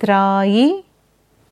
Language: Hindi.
त्रायी